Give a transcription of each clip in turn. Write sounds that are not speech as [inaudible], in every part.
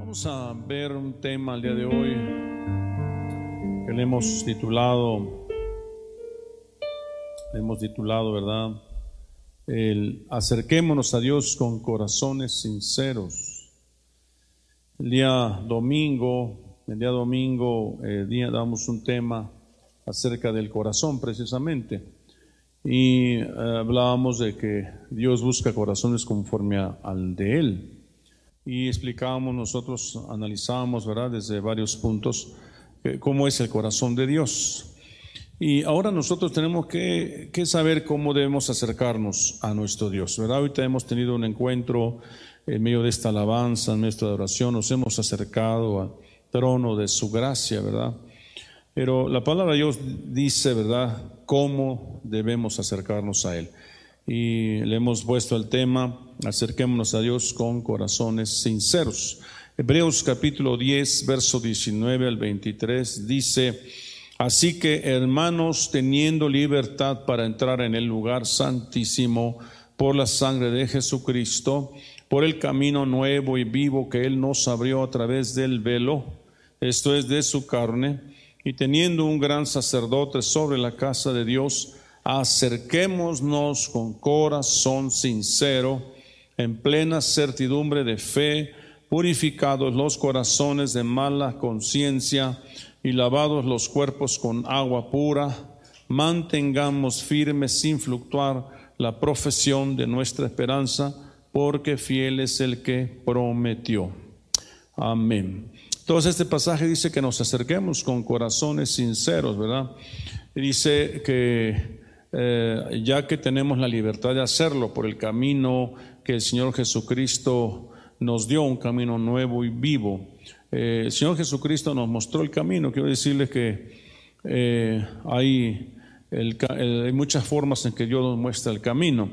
Vamos a ver un tema el día de hoy que le hemos titulado, le hemos titulado, ¿verdad? El acerquémonos a Dios con corazones sinceros. El día domingo, el día domingo, el día damos un tema acerca del corazón precisamente y eh, hablábamos de que Dios busca corazones conforme al de Él y explicábamos nosotros, analizábamos, ¿verdad?, desde varios puntos eh, cómo es el corazón de Dios. Y ahora nosotros tenemos que, saber cómo debemos acercarnos a nuestro Dios, ¿verdad? Ahorita hemos tenido un encuentro en medio de esta alabanza, en nuestra adoración, nos hemos acercado al trono de su gracia, ¿verdad? Pero la palabra de Dios dice, ¿verdad?, cómo debemos acercarnos a Él. Y le hemos puesto el tema, acerquémonos a Dios con corazones sinceros. Hebreos capítulo 10, verso 19 al 23 dice, así que hermanos, teniendo libertad para entrar en el lugar santísimo por la sangre de Jesucristo, por el camino nuevo y vivo que Él nos abrió a través del velo, esto es de su carne, y teniendo un gran sacerdote sobre la casa de Dios, acerquémonos con corazón sincero, en plena certidumbre de fe, purificados los corazones de mala conciencia y lavados los cuerpos con agua pura, mantengamos firmes sin fluctuar la profesión de nuestra esperanza, porque fiel es el que prometió. Amén. Entonces este pasaje dice que nos acerquemos con corazones sinceros, ¿verdad? Dice que eh, ya que tenemos la libertad de hacerlo por el camino que el Señor Jesucristo nos dio, un camino nuevo y vivo. Eh, el Señor Jesucristo nos mostró el camino. Quiero decirles que eh, hay, hay muchas formas en que Dios nos muestra el camino,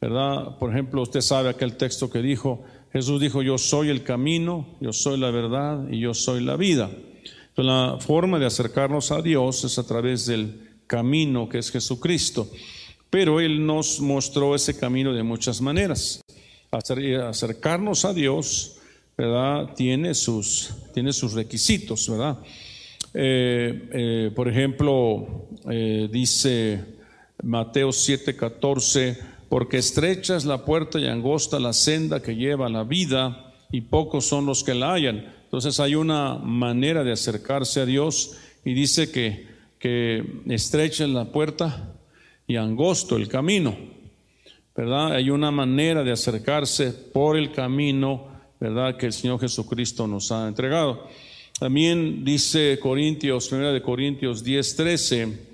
¿verdad? Por ejemplo, usted sabe aquel texto que dijo, Jesús dijo, yo soy el camino, yo soy la verdad y yo soy la vida. La forma de acercarnos a Dios es a través del camino que es Jesucristo. Pero Él nos mostró ese camino de muchas maneras. Acercarnos a Dios, ¿verdad? Tiene sus, tiene sus requisitos, ¿verdad? Eh, eh, por ejemplo, eh, dice Mateo 7:14, porque estrecha es la puerta y angosta la senda que lleva a la vida, y pocos son los que la hallan. Entonces hay una manera de acercarse a Dios y dice que, que estrecha es la puerta y angosto el camino, ¿verdad? Hay una manera de acercarse por el camino, ¿verdad? Que el Señor Jesucristo nos ha entregado. También dice Corintios, primera de Corintios 10, 13,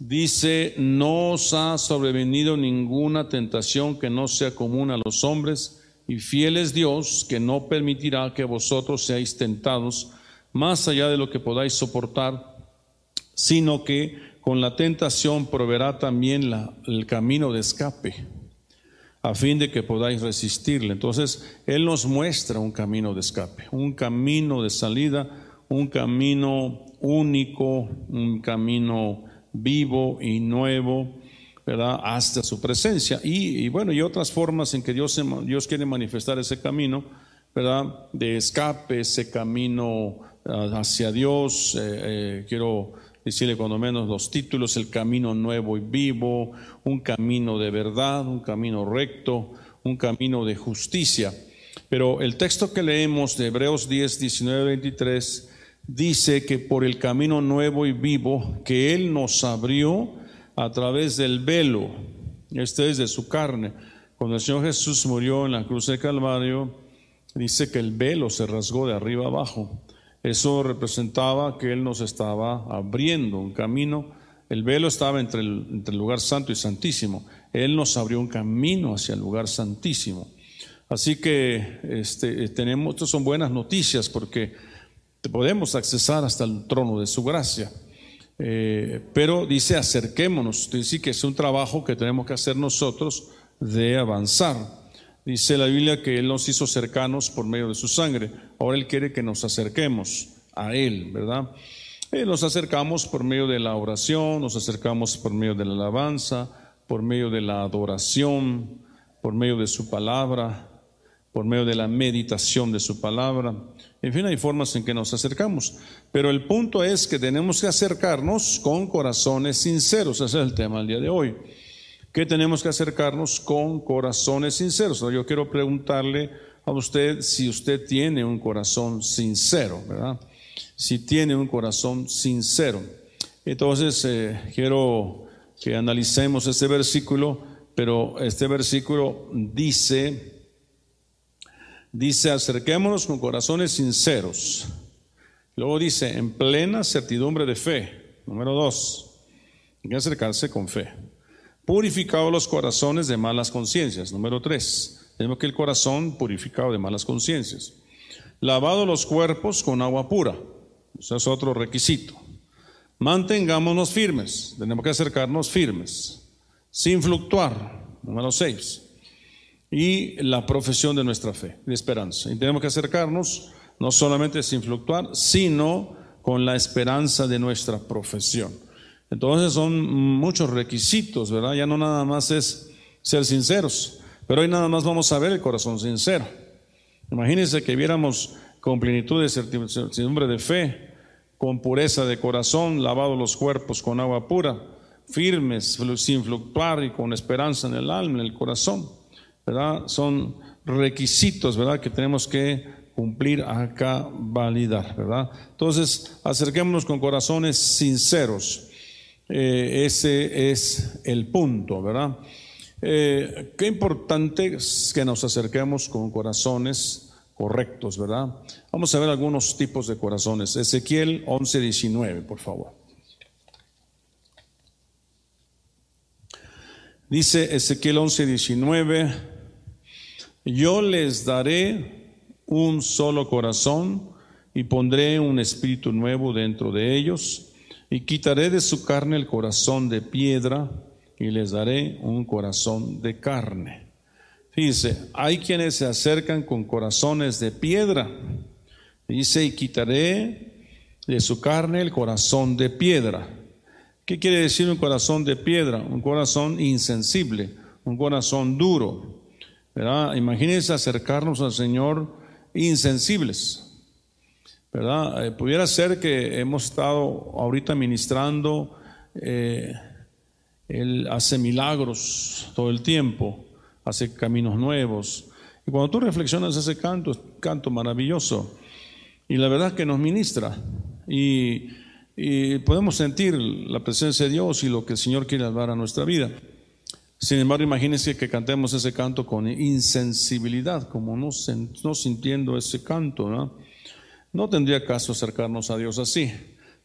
Dice, no os ha sobrevenido ninguna tentación que no sea común a los hombres, y fiel es Dios que no permitirá que vosotros seáis tentados más allá de lo que podáis soportar, sino que con la tentación proveerá también el camino de escape, a fin de que podáis resistirle. Entonces, Él nos muestra un camino de escape, un camino de salida, un camino único, un camino vivo y nuevo, ¿verdad? Hasta su presencia. Y, bueno, y otras formas en que Dios, Dios quiere manifestar ese camino, ¿verdad? De escape, ese camino ah, hacia Dios. Eh, eh, quiero decirle cuando menos los títulos, el camino nuevo y vivo, un camino de verdad, un camino recto, un camino de justicia. Pero el texto que leemos de Hebreos 10, 19, 23 dice que por el camino nuevo y vivo que Él nos abrió a través del velo, este es de su carne. Cuando el Señor Jesús murió en la cruz del Calvario, dice que el velo se rasgó de arriba abajo. Eso representaba que Él nos estaba abriendo un camino. El velo estaba entre el, lugar santo y santísimo. Él nos abrió un camino hacia el lugar santísimo. Así que este, tenemos, estas son buenas noticias porque podemos accesar hasta el trono de su gracia. Eh, pero dice acerquémonos, dice que es un trabajo que tenemos que hacer nosotros de avanzar. Dice la Biblia que Él nos hizo cercanos por medio de su sangre. Ahora Él quiere que nos acerquemos a Él, ¿verdad? Eh, nos acercamos por medio de la oración, nos acercamos por medio de la alabanza, por medio de la adoración, por medio de su palabra, por medio de la meditación de su palabra. En fin, hay formas en que nos acercamos. Pero el punto es que tenemos que acercarnos con corazones sinceros. Ese es el tema del día de hoy. Que tenemos que acercarnos con corazones sinceros. Yo quiero preguntarle a usted si usted tiene un corazón sincero, ¿verdad? Si tiene un corazón sincero. Entonces, eh, quiero que analicemos este versículo, pero este versículo dice, dice, acerquémonos con corazones sinceros. Luego dice, en plena certidumbre de fe. Número dos, hay que acercarse con fe. Purificado los corazones de malas conciencias. Número tres, tenemos que el corazón purificado de malas conciencias. Lavado los cuerpos con agua pura. Ese es otro requisito. Mantengámonos firmes. Tenemos que acercarnos firmes, sin fluctuar. Número seis y la profesión de nuestra fe, de esperanza. Y tenemos que acercarnos no solamente sin fluctuar, sino con la esperanza de nuestra profesión. Entonces son muchos requisitos, ¿verdad? Ya no nada más es ser sinceros, pero hoy nada más vamos a ver el corazón sincero. Imagínense que viéramos con plenitud de certidumbre de fe, con pureza de corazón, lavado los cuerpos con agua pura, firmes, sin fluctuar y con esperanza en el alma, en el corazón. ¿verdad? Son requisitos, ¿verdad? Que tenemos que cumplir acá, validar, ¿verdad? Entonces, acerquémonos con corazones sinceros. Eh, ese es el punto, ¿verdad? Eh, qué importante es que nos acerquemos con corazones correctos, ¿verdad? Vamos a ver algunos tipos de corazones. Ezequiel 11, 19, por favor. Dice Ezequiel 11, 19 yo les daré un solo corazón y pondré un espíritu nuevo dentro de ellos y quitaré de su carne el corazón de piedra y les daré un corazón de carne. Dice, hay quienes se acercan con corazones de piedra. Dice, y quitaré de su carne el corazón de piedra. ¿Qué quiere decir un corazón de piedra? Un corazón insensible, un corazón duro. Imagínense acercarnos al Señor insensibles. ¿Verdad? Eh, pudiera ser que hemos estado ahorita ministrando, eh, Él hace milagros todo el tiempo, hace caminos nuevos. Y cuando tú reflexionas ese canto, es un canto maravilloso. Y la verdad que nos ministra. Y, y podemos sentir la presencia de Dios y lo que el Señor quiere dar a nuestra vida. Sin embargo, imagínense que cantemos ese canto con insensibilidad, como no, no sintiendo ese canto. ¿no? No tendría caso acercarnos a Dios así.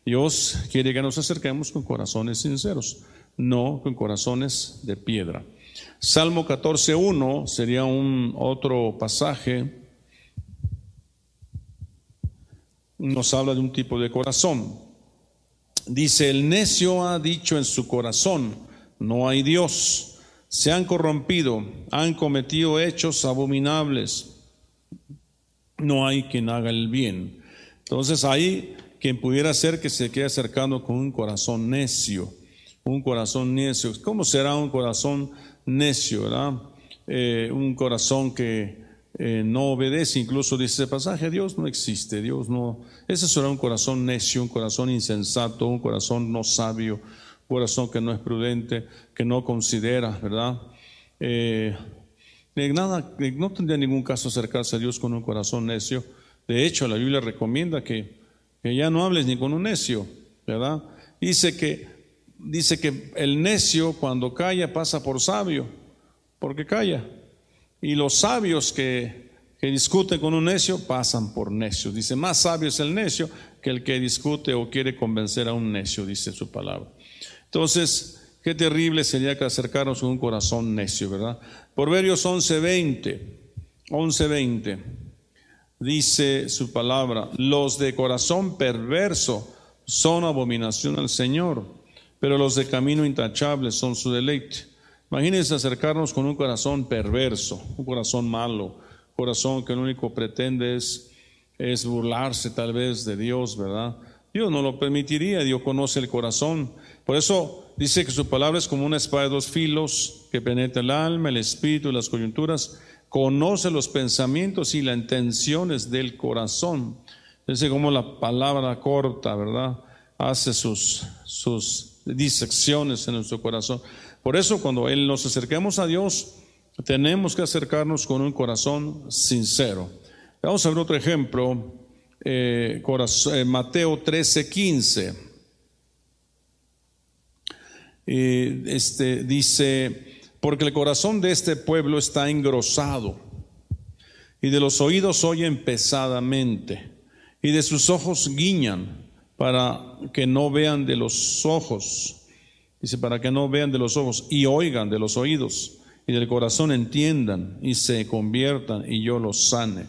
Dios quiere que nos acerquemos con corazones sinceros, no con corazones de piedra. Salmo 14.1 sería un otro pasaje. Nos habla de un tipo de corazón. Dice, el necio ha dicho en su corazón, no hay Dios se han corrompido, han cometido hechos abominables. No hay quien haga el bien. Entonces hay quien pudiera ser que se quede acercando con un corazón necio, un corazón necio. ¿Cómo será un corazón necio, verdad? Eh, un corazón que eh, no obedece, incluso dice ese pasaje, Dios no existe, Dios no. Ese será un corazón necio, un corazón insensato, un corazón no sabio, corazón que no es prudente, que no considera, ¿verdad? Eh, nada, no tendría ningún caso acercarse a Dios con un corazón necio. De hecho, la Biblia recomienda que, que ya no hables ni con un necio, ¿verdad? Dice que, dice que el necio cuando calla pasa por sabio, porque calla. Y los sabios que, que discuten con un necio pasan por necios. Dice, más sabio es el necio que el que discute o quiere convencer a un necio, dice su palabra. Entonces, qué terrible sería que acercarnos con un corazón necio, ¿verdad? Proverbios 11:20, 11:20, dice su palabra, los de corazón perverso son abominación al Señor, pero los de camino intachable son su deleite. Imagínense acercarnos con un corazón perverso, un corazón malo, corazón que lo único pretende es, es burlarse tal vez de Dios, ¿verdad? Dios no lo permitiría, Dios conoce el corazón. Por eso dice que su palabra es como una espada de dos filos que penetra el alma, el espíritu y las coyunturas, conoce los pensamientos y las intenciones del corazón. Es como la palabra corta, ¿verdad? Hace sus, sus disecciones en nuestro corazón. Por eso cuando nos acerquemos a Dios, tenemos que acercarnos con un corazón sincero. Vamos a ver otro ejemplo, eh, eh, Mateo 13, 15. Este, dice, porque el corazón de este pueblo está engrosado y de los oídos oyen pesadamente y de sus ojos guiñan para que no vean de los ojos. Dice, para que no vean de los ojos y oigan de los oídos y del corazón entiendan y se conviertan y yo los sane.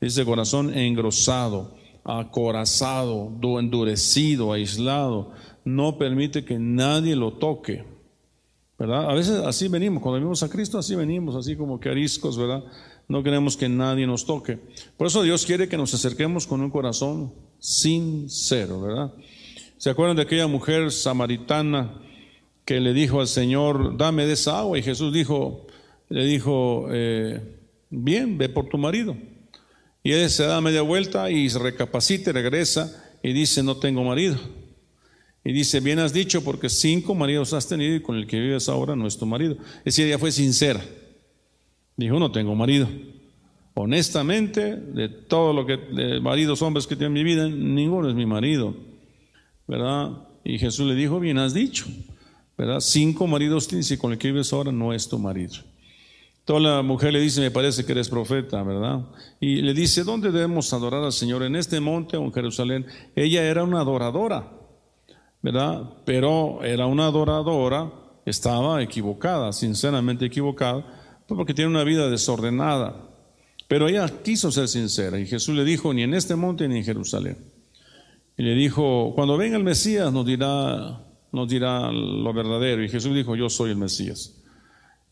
Ese corazón engrosado, acorazado, endurecido, aislado, no permite que nadie lo toque. ¿Verdad? A veces así venimos, cuando venimos a Cristo así venimos, así como que ariscos, ¿verdad? No queremos que nadie nos toque. Por eso Dios quiere que nos acerquemos con un corazón sincero, ¿verdad? ¿Se acuerdan de aquella mujer samaritana que le dijo al Señor, dame de esa agua? Y Jesús dijo, le dijo, eh, bien, ve por tu marido. Y él se da media vuelta y recapacita y regresa y dice, no tengo marido. Y dice, bien has dicho, porque cinco maridos has tenido y con el que vives ahora no es tu marido. Es decir, ella fue sincera. Dijo, no tengo marido. Honestamente, de todo lo que, de maridos, hombres que tienen mi vida, ninguno es mi marido. ¿Verdad? Y Jesús le dijo, bien has dicho. ¿Verdad? Cinco maridos tienes y con el que vives ahora no es tu marido. Toda la mujer le dice, me parece que eres profeta, ¿verdad? Y le dice, ¿dónde debemos adorar al Señor? ¿En este monte o en Jerusalén? Ella era una adoradora, ¿verdad? Pero era una adoradora, estaba equivocada, sinceramente equivocada, porque tiene una vida desordenada. Pero ella quiso ser sincera y Jesús le dijo, ni en este monte ni en Jerusalén. Y le dijo, cuando venga el Mesías nos dirá, nos dirá lo verdadero. Y Jesús dijo, yo soy el Mesías.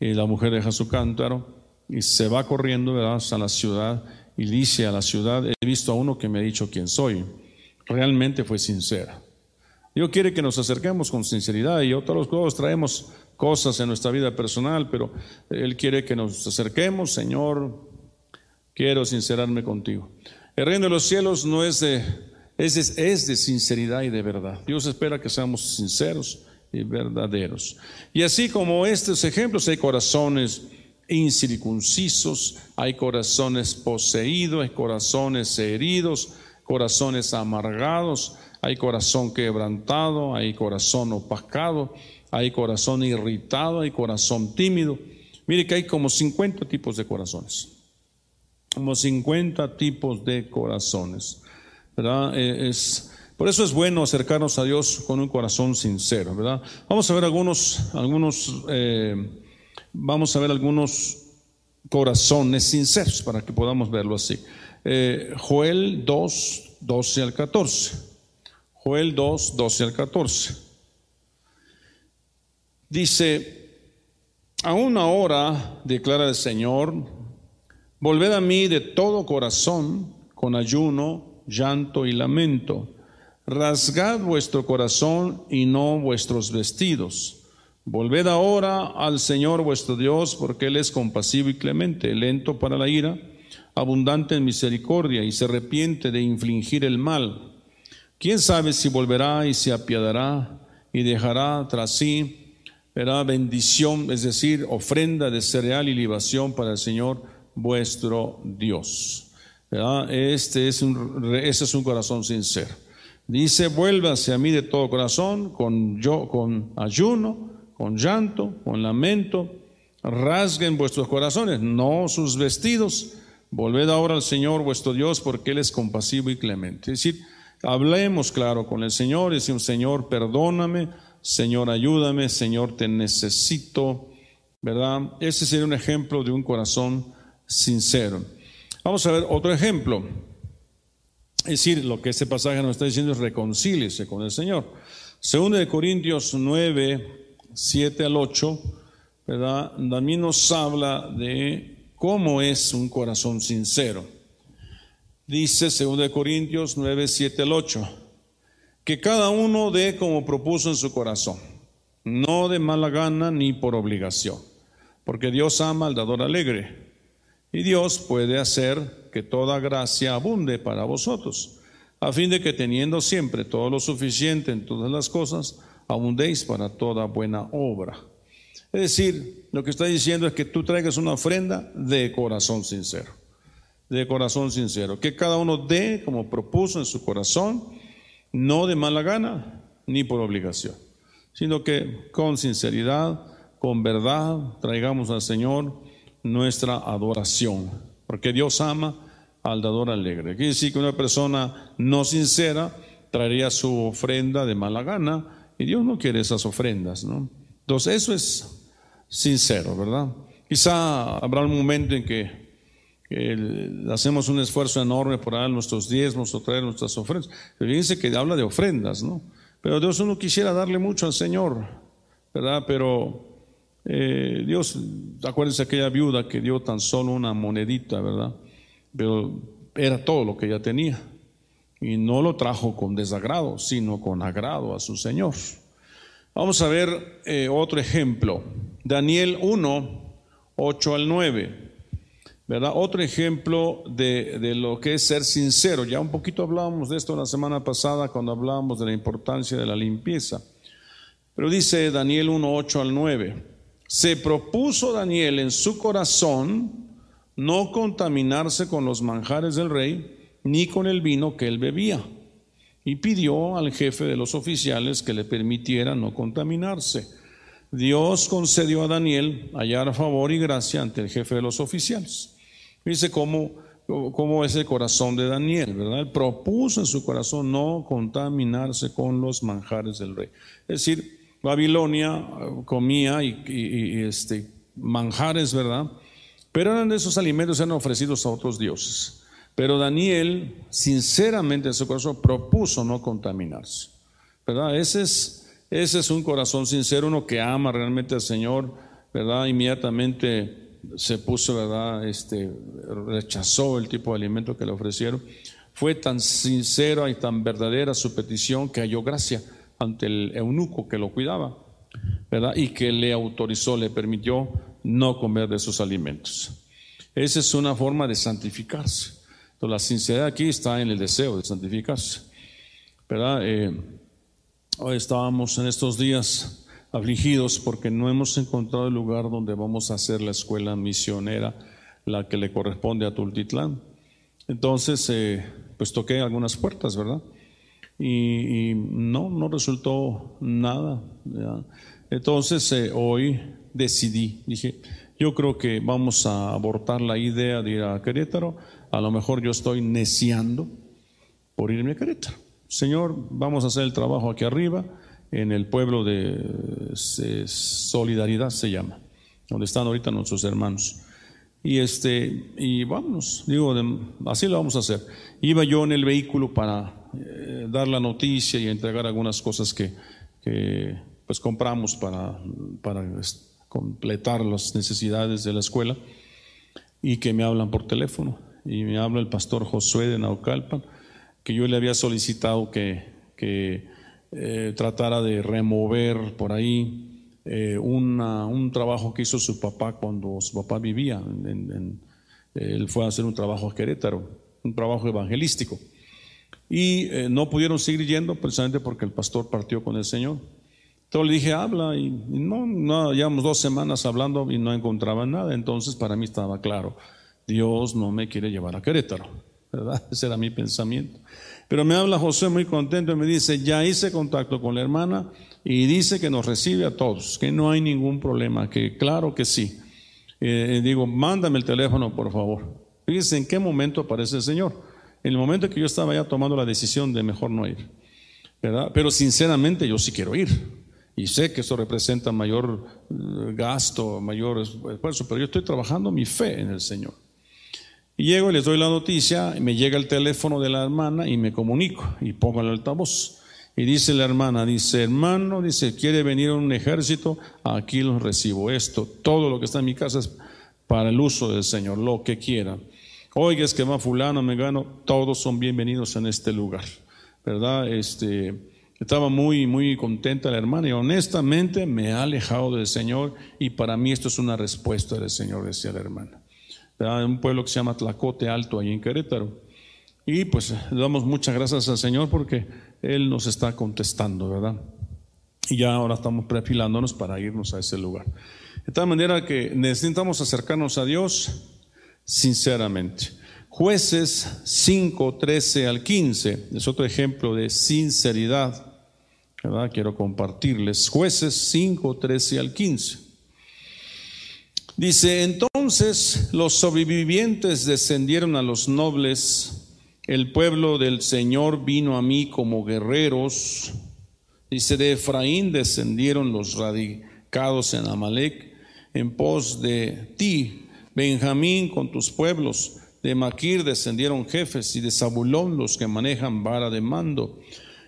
Y la mujer deja su cántaro y se va corriendo ¿verdad? a la ciudad y dice a la ciudad, he visto a uno que me ha dicho quién soy. Realmente fue sincera. Dios quiere que nos acerquemos con sinceridad y otros todos traemos cosas en nuestra vida personal, pero Él quiere que nos acerquemos, Señor, quiero sincerarme contigo. El reino de los cielos no es de, es es de sinceridad y de verdad. Dios espera que seamos sinceros y verdaderos. Y así como estos ejemplos, hay corazones incircuncisos, hay corazones poseídos, hay corazones heridos, corazones amargados, hay corazón quebrantado, hay corazón opacado, hay corazón irritado, hay corazón tímido. Mire que hay como 50 tipos de corazones. Como 50 tipos de corazones. ¿verdad? Eh, es, por eso es bueno acercarnos a Dios con un corazón sincero, ¿verdad? Vamos a ver algunos, algunos, eh, vamos a ver algunos corazones sinceros para que podamos verlo así. Eh, Joel 2, 12 al 14. Joel 2, 12 al 14. Dice, aún ahora, declara el Señor, volved a mí de todo corazón, con ayuno, llanto y lamento rasgad vuestro corazón y no vuestros vestidos. Volved ahora al Señor vuestro Dios, porque Él es compasivo y clemente, lento para la ira, abundante en misericordia, y se arrepiente de infligir el mal. ¿Quién sabe si volverá y se apiadará y dejará tras sí verá bendición, es decir, ofrenda de cereal y libación para el Señor vuestro Dios? Este es un, ese es un corazón sincero. Dice, vuélvase a mí de todo corazón, con, yo, con ayuno, con llanto, con lamento, rasguen vuestros corazones, no sus vestidos. Volved ahora al Señor vuestro Dios, porque Él es compasivo y clemente. Es decir, hablemos claro con el Señor y decimos, Señor, perdóname, Señor, ayúdame, Señor, te necesito, ¿verdad? Ese sería un ejemplo de un corazón sincero. Vamos a ver otro ejemplo. Es decir, lo que este pasaje nos está diciendo es reconcíliese con el Señor. Segundo de Corintios 9, 7 al 8, ¿verdad? También nos habla de cómo es un corazón sincero. Dice segundo de Corintios 9, 7 al 8, que cada uno dé como propuso en su corazón, no de mala gana ni por obligación, porque Dios ama al dador alegre. Y Dios puede hacer que toda gracia abunde para vosotros, a fin de que teniendo siempre todo lo suficiente en todas las cosas, abundéis para toda buena obra. Es decir, lo que está diciendo es que tú traigas una ofrenda de corazón sincero, de corazón sincero, que cada uno dé como propuso en su corazón, no de mala gana ni por obligación, sino que con sinceridad, con verdad, traigamos al Señor nuestra adoración, porque Dios ama al dador alegre. Quiere decir que una persona no sincera traería su ofrenda de mala gana y Dios no quiere esas ofrendas, ¿no? Entonces eso es sincero, ¿verdad? Quizá habrá un momento en que, hacemos un esfuerzo enorme por dar nuestros diezmos o traer nuestras ofrendas. Fíjense que habla de ofrendas, ¿no? Pero Dios uno quisiera darle mucho al Señor, ¿verdad? Pero eh, Dios, acuérdense aquella viuda que dio tan solo una monedita, ¿verdad? Pero era todo lo que ella tenía. Y no lo trajo con desagrado, sino con agrado a su Señor. Vamos a ver eh, otro ejemplo. Daniel 1, 8 al 9. ¿Verdad? Otro ejemplo de, lo que es ser sincero. Ya un poquito hablábamos de esto la semana pasada cuando hablábamos de la importancia de la limpieza. Pero dice Daniel 1, 8 al 9 se propuso Daniel en su corazón no contaminarse con los manjares del rey ni con el vino que él bebía. Y pidió al jefe de los oficiales que le permitiera no contaminarse. Dios concedió a Daniel hallar favor y gracia ante el jefe de los oficiales. Dice cómo, cómo es el corazón de Daniel, ¿verdad? Él propuso en su corazón no contaminarse con los manjares del rey. Es decir, Babilonia eh, comía y, este, manjares, ¿verdad? Pero eran esos alimentos eran ofrecidos a otros dioses. Pero Daniel, sinceramente en su corazón, propuso no contaminarse. ¿Verdad? Ese es, ese es un corazón sincero, uno que ama realmente al Señor, ¿verdad? Inmediatamente se puso, ¿verdad? Este, rechazó el tipo de alimento que le ofrecieron. Fue tan sincera y tan verdadera su petición que halló gracia ante el eunuco que lo cuidaba, ¿verdad? Y que le autorizó, le permitió no comer de esos alimentos. Esa es una forma de santificarse. Entonces, la sinceridad aquí está en el deseo de santificarse, ¿verdad? Eh, hoy estábamos en estos días afligidos porque no hemos encontrado el lugar donde vamos a hacer la escuela misionera, la que le corresponde a Tultitlán. Entonces, eh, pues toqué algunas puertas, ¿verdad? y, no, no resultó nada. Entonces eh, hoy decidí, dije, yo creo que vamos a abortar la idea de ir a Querétaro, a lo mejor yo estoy neciando por irme a Querétaro. Señor, vamos a hacer el trabajo aquí arriba, en el pueblo de Solidaridad se llama, donde están ahorita nuestros hermanos. Y este, y vamos, digo, así lo vamos a hacer. Iba yo en el vehículo para eh, dar la noticia y entregar algunas cosas que, pues compramos para, para completar las necesidades de la escuela y que me hablan por teléfono y me habla el pastor Josué de Naucalpan que yo le había solicitado que, que eh, tratara de remover por ahí eh, un trabajo que hizo su papá cuando su papá vivía. él fue a hacer un trabajo a Querétaro, un trabajo evangelístico y eh, no pudieron seguir yendo precisamente porque el pastor partió con el Señor. Entonces le dije, habla, y, no, no, llevamos dos semanas hablando y no encontraban nada, entonces para mí estaba claro, Dios no me quiere llevar a Querétaro, [laughs] ¿verdad? Ese era mi pensamiento. Pero me habla José muy contento y me dice, ya hice contacto con la hermana y dice que nos recibe a todos, que no hay ningún problema, que claro que sí. Eh, digo, mándame el teléfono, por favor. Fíjense en qué momento aparece el Señor en el momento que yo estaba ya tomando la decisión de mejor no ir, ¿verdad? Pero sinceramente yo sí quiero ir. Y sé que eso representa mayor eh, gasto, mayor esfuerzo, pero yo estoy trabajando mi fe en el Señor. Y llego y les doy la noticia, me llega el teléfono de la hermana y me comunico y pongo el altavoz. Y dice la hermana, dice, hermano, dice, quiere venir un ejército, aquí los recibo. Esto, todo lo que está en mi casa es para el uso del Señor, lo que quiera. Oiga, es que va fulano, me gano, todos son bienvenidos en este lugar, ¿verdad? Este, estaba muy, muy contenta la hermana y honestamente me ha alejado del Señor y para mí esto es una respuesta del Señor, decía la hermana. Un pueblo que se llama Tlacote Alto, ahí en Querétaro. Y pues damos muchas gracias al Señor porque Él nos está contestando, ¿verdad? Y ya ahora estamos perfilándonos para irnos a ese lugar. De tal manera que necesitamos acercarnos a Dios sinceramente. Jueces 5, 13 al 15 es otro ejemplo de sinceridad. ¿verdad? Quiero compartirles. Jueces 5, 13 al 15. Dice, entonces los sobrevivientes descendieron a los nobles, el pueblo del Señor vino a mí como guerreros. Dice, de Efraín descendieron los radicados en Amalek, en pos de ti, Benjamín con tus pueblos. De Maquir descendieron jefes y de Zabulón los que manejan vara de mando,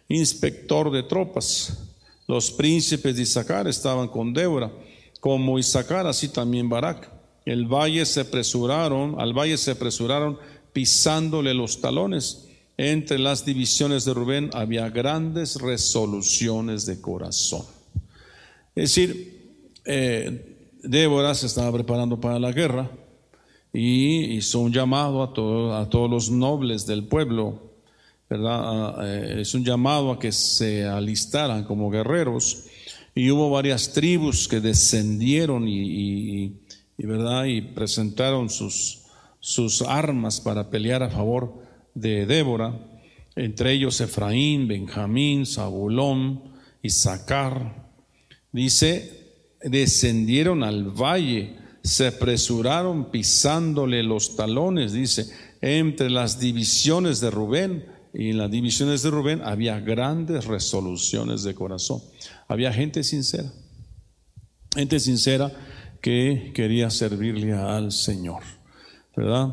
inspector de tropas. Los príncipes de Isaacar estaban con Débora como Isaacar, así también Barak. El valle se apresuraron, al valle se apresuraron pisándole los talones. Entre las divisiones de Rubén había grandes resoluciones de corazón. Es decir, eh, Débora se estaba preparando para la guerra y hizo un llamado a, a todos los nobles del pueblo, ¿verdad? Eh, es un llamado a que se alistaran como guerreros y hubo varias tribus que descendieron y, ¿verdad? y presentaron sus, sus armas para pelear a favor de Débora, entre ellos Efraín, Benjamín, Zabulón, Isaacar. Dice, descendieron al valle, se apresuraron pisándole los talones, dice, entre las divisiones de Rubén y en las divisiones de Rubén había grandes resoluciones de corazón. Había gente sincera, gente sincera que quería servirle al Señor, ¿verdad?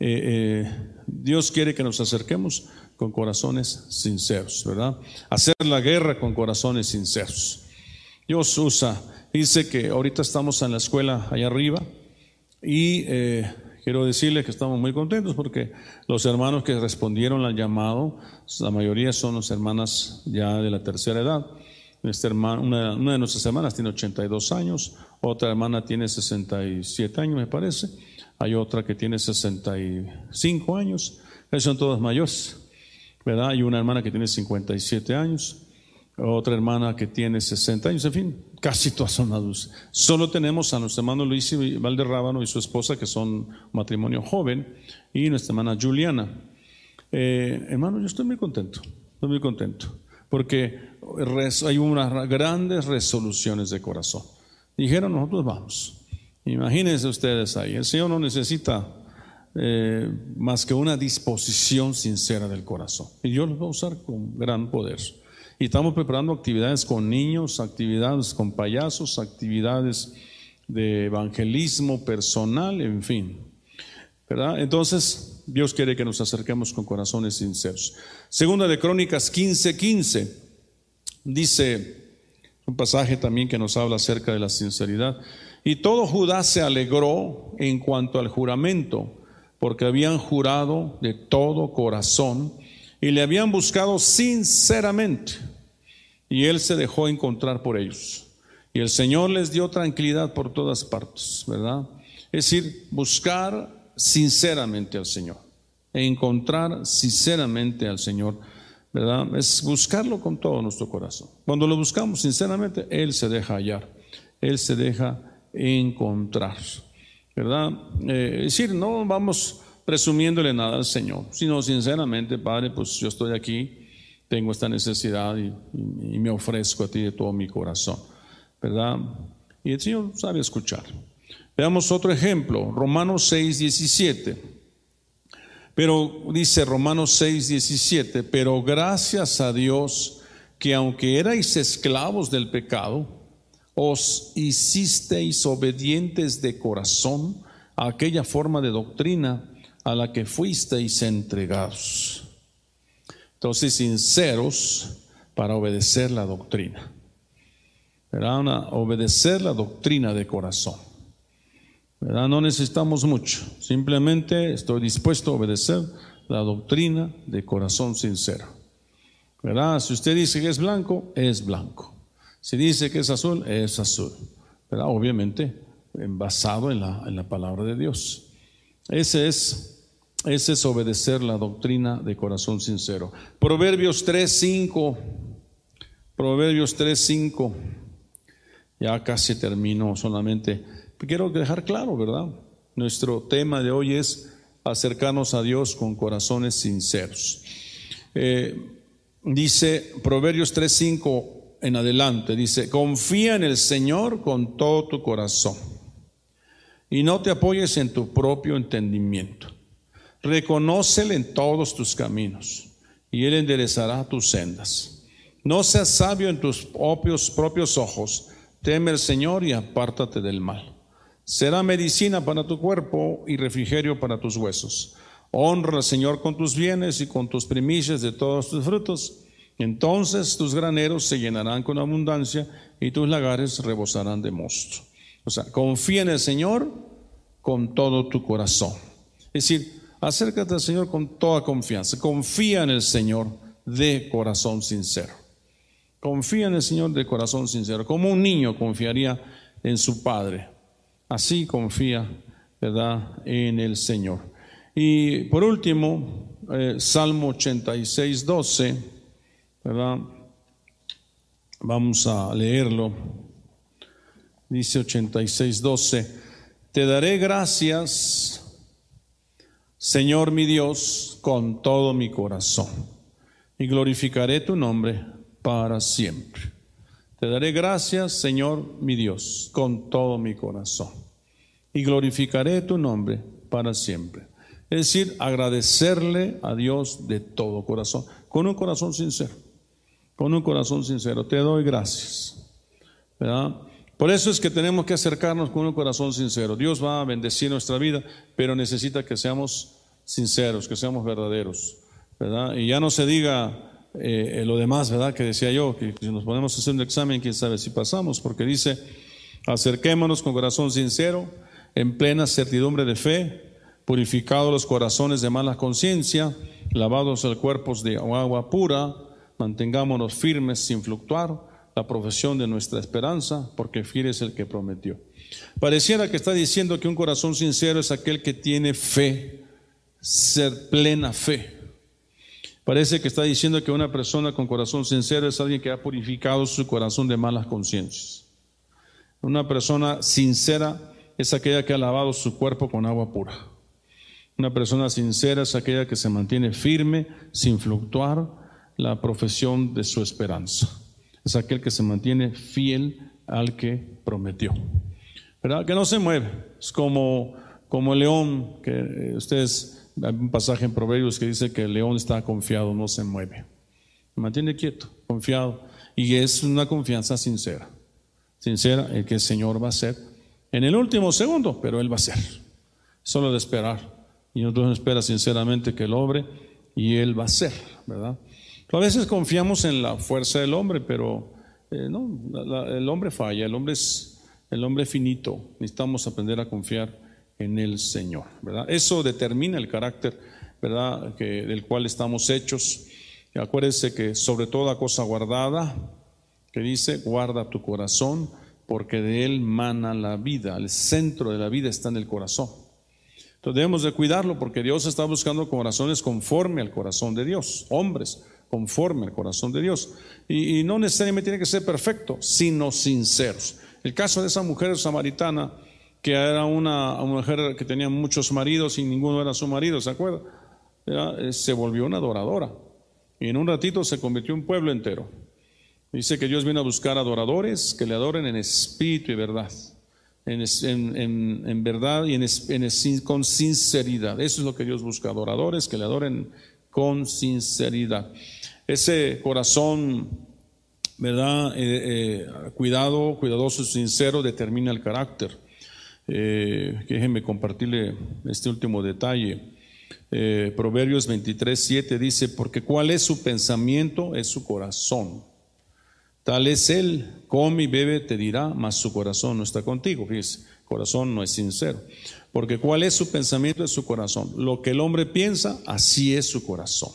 Eh, eh, Dios quiere que nos acerquemos con corazones sinceros, ¿verdad? Hacer la guerra con corazones sinceros. Dios usa, dice que ahorita estamos en la escuela allá arriba y eh, quiero decirle que estamos muy contentos porque los hermanos que respondieron al llamado, la mayoría son las hermanas ya de la tercera edad una, de nuestras hermanas tiene 82 años, otra hermana tiene 67 años, me parece. Hay otra que tiene 65 años. Son todas mayores, ¿verdad? Hay una hermana que tiene 57 años, otra hermana que tiene 60 años, en fin, casi todas son adultas. Solo tenemos a nuestro hermano Luis Valderrábano y su esposa, que son matrimonio joven, y nuestra hermana Juliana. Eh, hermano, yo estoy muy contento, estoy muy contento porque hay unas grandes resoluciones de corazón. Dijeron, nosotros vamos. Imagínense ustedes ahí, el Señor no necesita eh, más que una disposición sincera del corazón. Y Dios los va a usar con gran poder. Y estamos preparando actividades con niños, actividades con payasos, actividades de evangelismo personal, en fin. ¿Verdad? Entonces, Dios quiere que nos acerquemos con corazones sinceros. Segunda de Crónicas 15:15 15, dice un pasaje también que nos habla acerca de la sinceridad. Y todo Judá se alegró en cuanto al juramento, porque habían jurado de todo corazón y le habían buscado sinceramente. Y él se dejó encontrar por ellos. Y el Señor les dio tranquilidad por todas partes, ¿verdad? Es decir, buscar sinceramente al Señor, e encontrar sinceramente al Señor, ¿verdad? Es buscarlo con todo nuestro corazón. Cuando lo buscamos sinceramente, Él se deja hallar, Él se deja encontrar, ¿verdad? Eh, es decir, no vamos presumiéndole nada al Señor, sino sinceramente, Padre, pues yo estoy aquí, tengo esta necesidad y, y me ofrezco a ti de todo mi corazón, ¿verdad? Y el Señor sabe escuchar. Veamos otro ejemplo, Romanos 6, 17. Pero dice Romanos 6, 17, pero gracias a Dios que aunque erais esclavos del pecado, os hicisteis obedientes de corazón a aquella forma de doctrina a la que fuisteis entregados. Entonces, sinceros para obedecer la doctrina. Era obedecer la doctrina de corazón. No necesitamos mucho, simplemente estoy dispuesto a obedecer la doctrina de corazón sincero. Si usted dice que es blanco, es blanco. Si dice que es azul, es azul. Obviamente, basado en la, en la palabra de Dios. Ese es, ese es obedecer la doctrina de corazón sincero. Proverbios 3.5. Proverbios 3.5. Ya casi termino solamente. Quiero dejar claro, ¿verdad? Nuestro tema de hoy es acercarnos a Dios con corazones sinceros. Eh, dice Proverbios 3.5 en adelante, dice, confía en el Señor con todo tu corazón y no te apoyes en tu propio entendimiento. Reconócele en todos tus caminos y Él enderezará tus sendas. No seas sabio en tus propios, propios ojos, teme al Señor y apártate del mal. Será medicina para tu cuerpo y refrigerio para tus huesos. Honra al Señor con tus bienes y con tus primicias de todos tus frutos. Entonces tus graneros se llenarán con abundancia y tus lagares rebosarán de mosto. O sea, confía en el Señor con todo tu corazón. Es decir, acércate al Señor con toda confianza. Confía en el Señor de corazón sincero. Confía en el Señor de corazón sincero. Como un niño confiaría en su padre. Así confía, ¿verdad?, en el Señor. Y por último, eh, Salmo 86, 12, ¿verdad? Vamos a leerlo. Dice 86, 12, te daré gracias, Señor mi Dios, con todo mi corazón, y glorificaré tu nombre para siempre. Te daré gracias, Señor mi Dios, con todo mi corazón. Y glorificaré tu nombre para siempre. Es decir, agradecerle a Dios de todo corazón, con un corazón sincero, con un corazón sincero. Te doy gracias. Por eso es que tenemos que acercarnos con un corazón sincero. Dios va a bendecir nuestra vida, pero necesita que seamos sinceros, que seamos verdaderos. ¿verdad? Y ya no se diga eh, lo demás, ¿verdad? Que decía yo, que si nos ponemos a hacer un examen, quién sabe si pasamos, porque dice, acerquémonos con corazón sincero, en plena certidumbre de fe, purificados los corazones de mala conciencia, lavados el cuerpo de agua pura, mantengámonos firmes sin fluctuar la profesión de nuestra esperanza, porque fiel es el que prometió. Pareciera que está diciendo que un corazón sincero es aquel que tiene fe, ser plena fe. Parece que está diciendo que una persona con corazón sincero es alguien que ha purificado su corazón de malas conciencias. Una persona sincera es aquella que ha lavado su cuerpo con agua pura. Una persona sincera es aquella que se mantiene firme sin fluctuar la profesión de su esperanza. Es aquel que se mantiene fiel al que prometió. ¿Verdad? Que no se mueve. Es como, como el león que ustedes hay un pasaje en Proverbios que dice que el león está confiado, no se mueve. Mantiene quieto, confiado. Y es una confianza sincera. Sincera, el que el Señor va a hacer en el último segundo, pero Él va a hacer. Solo de esperar. Y nosotros espera sinceramente que Él obre y Él va a hacer, ¿verdad? A veces confiamos en la fuerza del hombre, pero eh, no, el hombre falla, el hombre es el hombre finito. Necesitamos aprender a confiar en el Señor, ¿verdad? Eso determina el carácter, ¿verdad? Del cual estamos hechos. Y acuérdense que sobre toda cosa guardada, que dice, guarda tu corazón, porque de él mana la vida. El centro de la vida está en el corazón. Entonces debemos de cuidarlo porque Dios está buscando corazones conforme al corazón de Dios, hombres conforme al corazón de Dios. Y, y no necesariamente tiene que ser perfecto, sino sinceros. El caso de esa mujer samaritana, que era una, mujer que tenía muchos maridos y ninguno era su marido, ¿se acuerda? Eh, se volvió una adoradora y en un ratito se convirtió en un pueblo entero. Dice que Dios viene a buscar adoradores que le adoren en espíritu y verdad, en, en, verdad y en, con sinceridad. Eso es lo que Dios busca, adoradores que le adoren con sinceridad. Ese corazón, ¿verdad? Eh, eh, cuidado, cuidadoso, sincero, determina el carácter. Eh, déjenme compartirle este último detalle. Eh, Proverbios 23, 7 dice, porque cuál es su pensamiento es su corazón. Tal es él, come y bebe, te dirá, mas su corazón no está contigo. Fíjese, corazón no es sincero. Porque cuál es su pensamiento es su corazón. Lo que el hombre piensa, así es su corazón.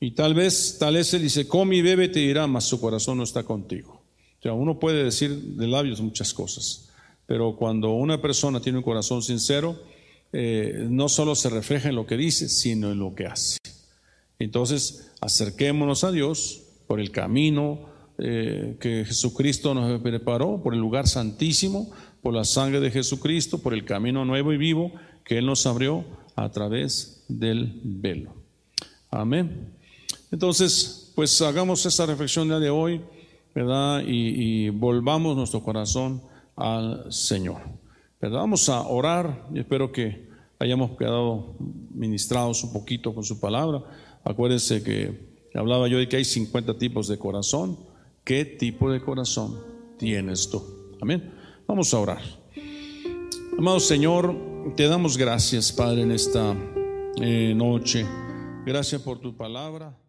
Y tal vez, tal es él dice, come y bebe, te dirá, mas su corazón no está contigo. O sea, uno puede decir de labios muchas cosas pero cuando una persona tiene un corazón sincero, eh, no solo se refleja en lo que dice, sino en lo que hace. Entonces, acerquémonos a Dios por el camino eh, que Jesucristo nos preparó, por el lugar santísimo, por la sangre de Jesucristo, por el camino nuevo y vivo que Él nos abrió a través del velo. Amén. Entonces, pues hagamos esta reflexión de hoy, ¿verdad? Y, y volvamos nuestro corazón al Señor. ¿verdad? Vamos a orar y espero que hayamos quedado ministrados un poquito con su palabra. Acuérdense que hablaba yo de que hay 50 tipos de corazón. ¿Qué tipo de corazón tienes tú? Amén. Vamos a orar. Amado Señor, te damos gracias, Padre, en esta eh, noche. Gracias por tu palabra.